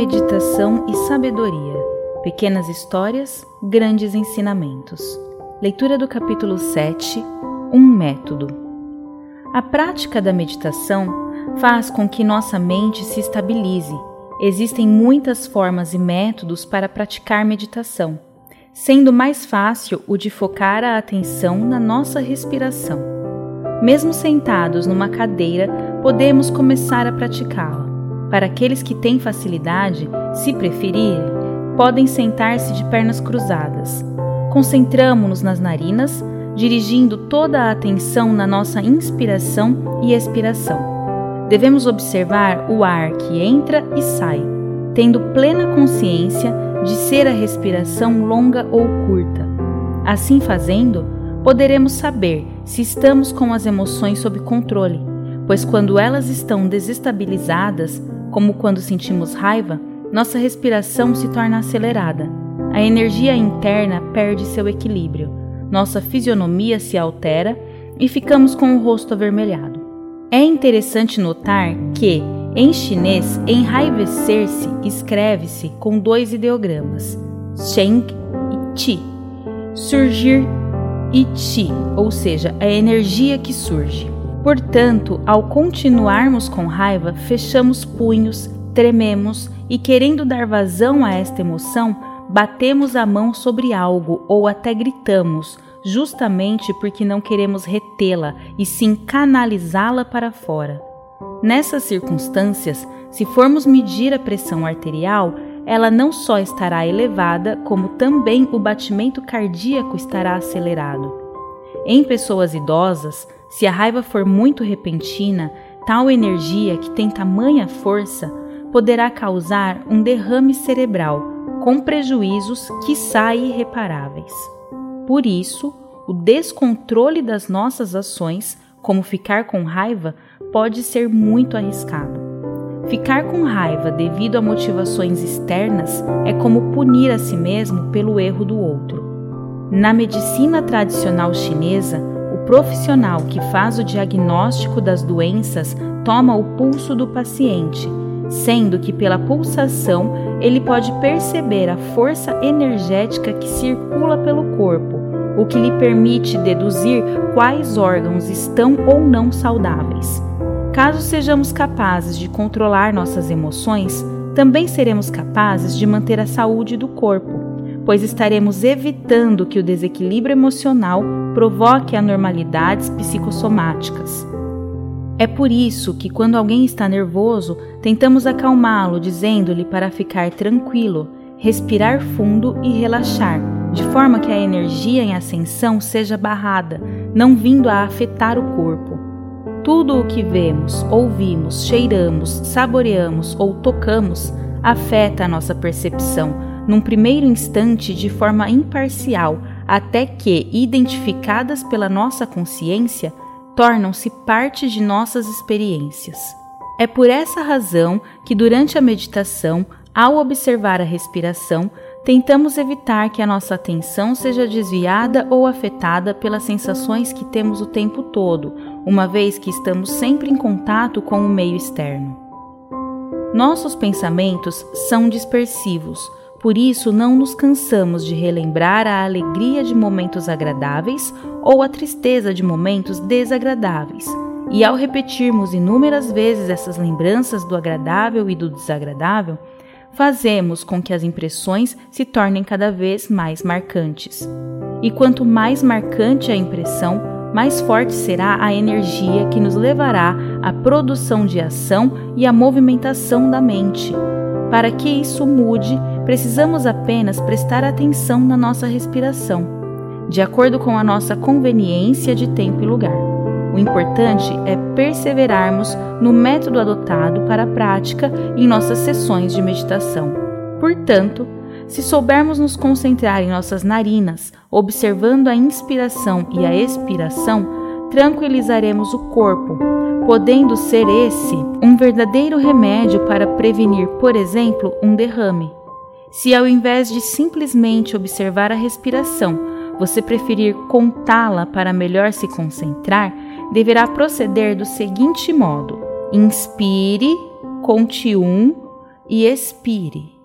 meditação e sabedoria. Pequenas histórias, grandes ensinamentos. Leitura do capítulo 7 Um método. A prática da meditação faz com que nossa mente se estabilize. Existem muitas formas e métodos para praticar meditação, sendo mais fácil o de focar a atenção na nossa respiração. Mesmo sentados numa cadeira, podemos começar a praticá-la. Para aqueles que têm facilidade, se preferirem, podem sentar-se de pernas cruzadas. Concentramos-nos nas narinas, dirigindo toda a atenção na nossa inspiração e expiração. Devemos observar o ar que entra e sai, tendo plena consciência de ser a respiração longa ou curta. Assim fazendo, poderemos saber se estamos com as emoções sob controle, pois quando elas estão desestabilizadas, como quando sentimos raiva, nossa respiração se torna acelerada. A energia interna perde seu equilíbrio, nossa fisionomia se altera e ficamos com o rosto avermelhado. É interessante notar que, em chinês, enraivecer-se escreve-se com dois ideogramas, Sheng e Qi. Surgir e Qi, ou seja, a energia que surge. Portanto, ao continuarmos com raiva, fechamos punhos, trememos e, querendo dar vazão a esta emoção, batemos a mão sobre algo ou até gritamos, justamente porque não queremos retê-la e sim canalizá-la para fora. Nessas circunstâncias, se formos medir a pressão arterial, ela não só estará elevada, como também o batimento cardíaco estará acelerado. Em pessoas idosas, se a raiva for muito repentina, tal energia que tem tamanha força poderá causar um derrame cerebral, com prejuízos que saem irreparáveis. Por isso, o descontrole das nossas ações, como ficar com raiva, pode ser muito arriscado. Ficar com raiva devido a motivações externas é como punir a si mesmo pelo erro do outro. Na medicina tradicional chinesa, profissional que faz o diagnóstico das doenças toma o pulso do paciente, sendo que pela pulsação ele pode perceber a força energética que circula pelo corpo, o que lhe permite deduzir quais órgãos estão ou não saudáveis. Caso sejamos capazes de controlar nossas emoções, também seremos capazes de manter a saúde do corpo pois estaremos evitando que o desequilíbrio emocional provoque anormalidades psicossomáticas. É por isso que, quando alguém está nervoso, tentamos acalmá-lo, dizendo-lhe para ficar tranquilo, respirar fundo e relaxar, de forma que a energia em ascensão seja barrada, não vindo a afetar o corpo. Tudo o que vemos, ouvimos, cheiramos, saboreamos ou tocamos afeta a nossa percepção num primeiro instante de forma imparcial, até que, identificadas pela nossa consciência, tornam-se parte de nossas experiências. É por essa razão que, durante a meditação, ao observar a respiração, tentamos evitar que a nossa atenção seja desviada ou afetada pelas sensações que temos o tempo todo, uma vez que estamos sempre em contato com o meio externo. Nossos pensamentos são dispersivos, por isso, não nos cansamos de relembrar a alegria de momentos agradáveis ou a tristeza de momentos desagradáveis. E ao repetirmos inúmeras vezes essas lembranças do agradável e do desagradável, fazemos com que as impressões se tornem cada vez mais marcantes. E quanto mais marcante a impressão, mais forte será a energia que nos levará à produção de ação e à movimentação da mente. Para que isso mude, precisamos apenas prestar atenção na nossa respiração, de acordo com a nossa conveniência de tempo e lugar. O importante é perseverarmos no método adotado para a prática em nossas sessões de meditação. Portanto, se soubermos nos concentrar em nossas narinas, observando a inspiração e a expiração, tranquilizaremos o corpo, podendo ser esse um verdadeiro remédio para prevenir, por exemplo, um derrame. Se ao invés de simplesmente observar a respiração, você preferir contá-la para melhor se concentrar, deverá proceder do seguinte modo: inspire, conte um e expire.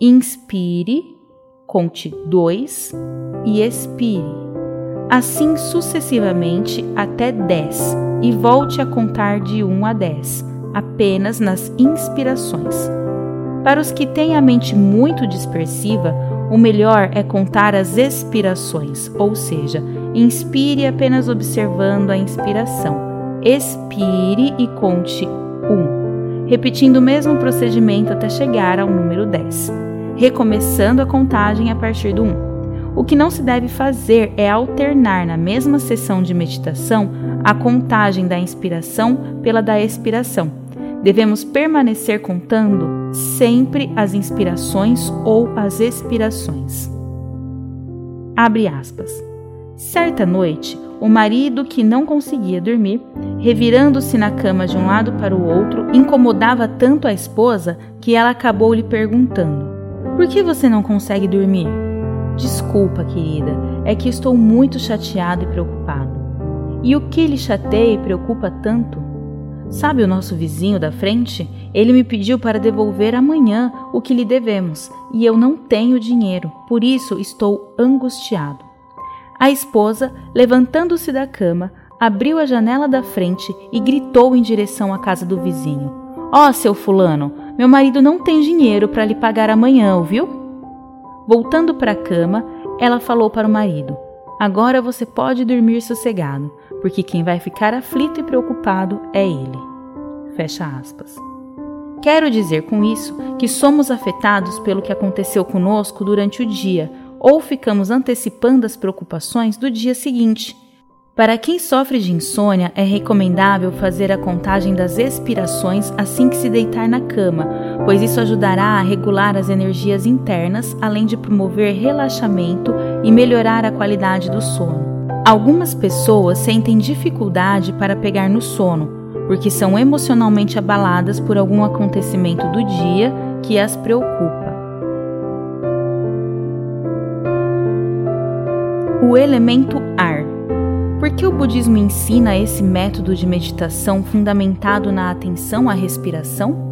Inspire, conte 2 e expire. Assim sucessivamente até 10 e volte a contar de 1 a 10, apenas nas inspirações. Para os que têm a mente muito dispersiva, o melhor é contar as expirações, ou seja, inspire apenas observando a inspiração, expire e conte 1, repetindo o mesmo procedimento até chegar ao número 10, recomeçando a contagem a partir do 1. O que não se deve fazer é alternar na mesma sessão de meditação a contagem da inspiração pela da expiração. Devemos permanecer contando sempre as inspirações ou as expirações. Abre aspas. Certa noite, o marido, que não conseguia dormir, revirando-se na cama de um lado para o outro, incomodava tanto a esposa que ela acabou lhe perguntando: Por que você não consegue dormir? Desculpa, querida, é que estou muito chateado e preocupado. E o que lhe chateia e preocupa tanto? Sabe o nosso vizinho da frente? Ele me pediu para devolver amanhã o que lhe devemos e eu não tenho dinheiro, por isso estou angustiado. A esposa, levantando-se da cama, abriu a janela da frente e gritou em direção à casa do vizinho: Ó, oh, seu fulano, meu marido não tem dinheiro para lhe pagar amanhã, ouviu? Voltando para a cama, ela falou para o marido: Agora você pode dormir sossegado porque quem vai ficar aflito e preocupado é ele. Fecha aspas. Quero dizer com isso que somos afetados pelo que aconteceu conosco durante o dia ou ficamos antecipando as preocupações do dia seguinte. Para quem sofre de insônia, é recomendável fazer a contagem das expirações assim que se deitar na cama, pois isso ajudará a regular as energias internas, além de promover relaxamento e melhorar a qualidade do sono. Algumas pessoas sentem dificuldade para pegar no sono, porque são emocionalmente abaladas por algum acontecimento do dia que as preocupa. O elemento ar. Por que o budismo ensina esse método de meditação fundamentado na atenção à respiração?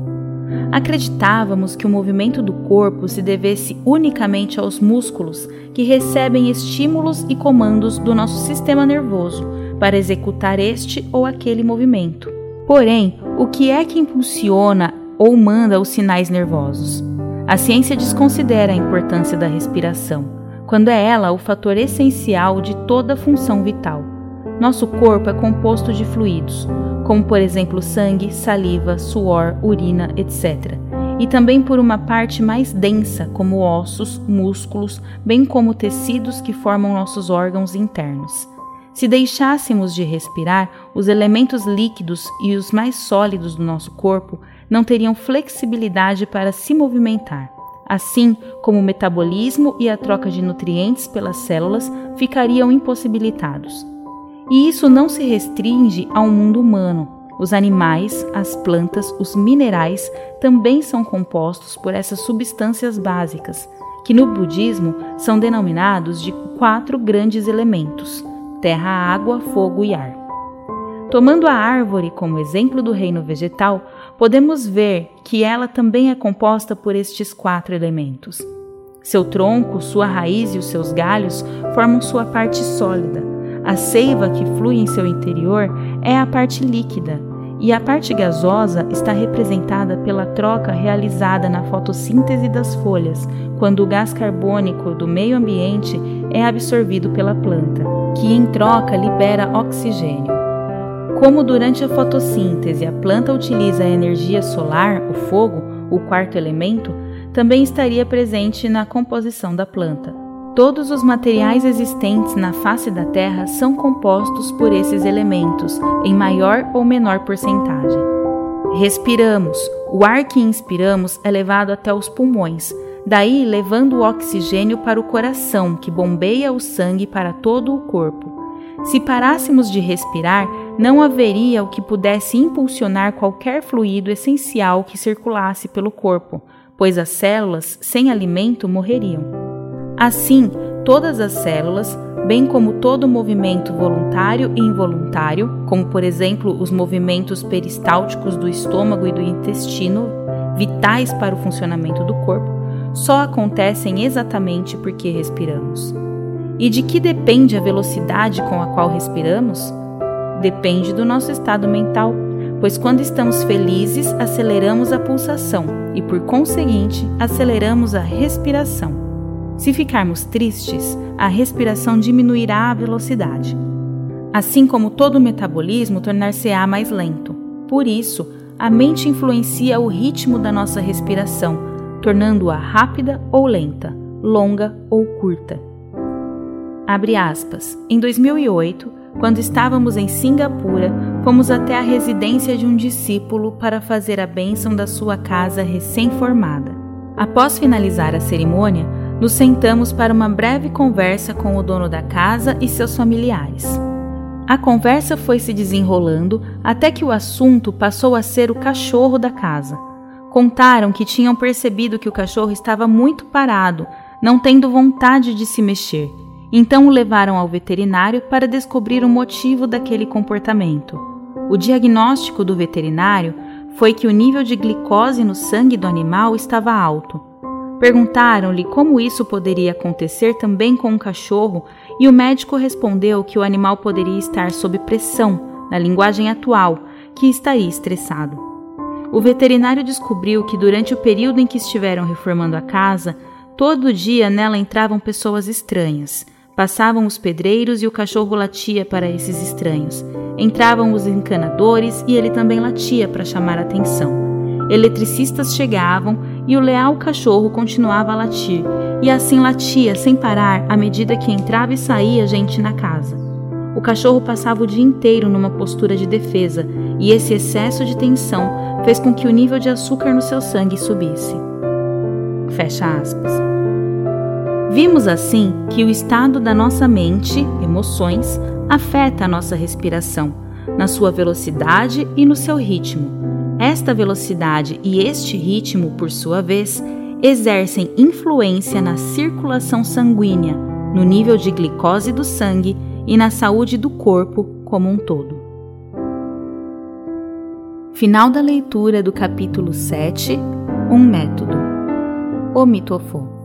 Acreditávamos que o movimento do corpo se devesse unicamente aos músculos que recebem estímulos e comandos do nosso sistema nervoso para executar este ou aquele movimento. Porém, o que é que impulsiona ou manda os sinais nervosos? A ciência desconsidera a importância da respiração, quando é ela o fator essencial de toda função vital. Nosso corpo é composto de fluidos, como por exemplo sangue, saliva, suor, urina, etc. E também por uma parte mais densa, como ossos, músculos, bem como tecidos que formam nossos órgãos internos. Se deixássemos de respirar, os elementos líquidos e os mais sólidos do nosso corpo não teriam flexibilidade para se movimentar. Assim como o metabolismo e a troca de nutrientes pelas células ficariam impossibilitados. E isso não se restringe ao mundo humano. Os animais, as plantas, os minerais também são compostos por essas substâncias básicas, que no budismo são denominados de quatro grandes elementos: terra, água, fogo e ar. Tomando a árvore como exemplo do reino vegetal, podemos ver que ela também é composta por estes quatro elementos. Seu tronco, sua raiz e os seus galhos formam sua parte sólida a seiva que flui em seu interior é a parte líquida, e a parte gasosa está representada pela troca realizada na fotossíntese das folhas, quando o gás carbônico do meio ambiente é absorvido pela planta, que em troca libera oxigênio. Como durante a fotossíntese a planta utiliza a energia solar, o fogo, o quarto elemento, também estaria presente na composição da planta. Todos os materiais existentes na face da Terra são compostos por esses elementos, em maior ou menor porcentagem. Respiramos. O ar que inspiramos é levado até os pulmões, daí levando o oxigênio para o coração, que bombeia o sangue para todo o corpo. Se parássemos de respirar, não haveria o que pudesse impulsionar qualquer fluido essencial que circulasse pelo corpo, pois as células sem alimento morreriam. Assim, todas as células, bem como todo movimento voluntário e involuntário, como por exemplo os movimentos peristálticos do estômago e do intestino, vitais para o funcionamento do corpo, só acontecem exatamente porque respiramos. E de que depende a velocidade com a qual respiramos? Depende do nosso estado mental, pois quando estamos felizes, aceleramos a pulsação e, por conseguinte, aceleramos a respiração. Se ficarmos tristes, a respiração diminuirá a velocidade. Assim como todo o metabolismo tornar-se-á mais lento. Por isso, a mente influencia o ritmo da nossa respiração, tornando-a rápida ou lenta, longa ou curta. Abre aspas. Em 2008, quando estávamos em Singapura, fomos até a residência de um discípulo para fazer a bênção da sua casa recém-formada. Após finalizar a cerimônia, nos sentamos para uma breve conversa com o dono da casa e seus familiares. A conversa foi se desenrolando até que o assunto passou a ser o cachorro da casa. Contaram que tinham percebido que o cachorro estava muito parado, não tendo vontade de se mexer então o levaram ao veterinário para descobrir o motivo daquele comportamento. O diagnóstico do veterinário foi que o nível de glicose no sangue do animal estava alto. Perguntaram-lhe como isso poderia acontecer também com um cachorro e o médico respondeu que o animal poderia estar sob pressão, na linguagem atual, que estaria estressado. O veterinário descobriu que durante o período em que estiveram reformando a casa, todo dia nela entravam pessoas estranhas. Passavam os pedreiros e o cachorro latia para esses estranhos. Entravam os encanadores e ele também latia para chamar atenção. Eletricistas chegavam e o leal cachorro continuava a latir, e assim latia sem parar à medida que entrava e saía gente na casa. O cachorro passava o dia inteiro numa postura de defesa, e esse excesso de tensão fez com que o nível de açúcar no seu sangue subisse. Fecha aspas. Vimos assim que o estado da nossa mente, emoções, afeta a nossa respiração, na sua velocidade e no seu ritmo. Esta velocidade e este ritmo, por sua vez, exercem influência na circulação sanguínea, no nível de glicose do sangue e na saúde do corpo como um todo. Final da leitura do capítulo 7 Um método. O mitofo.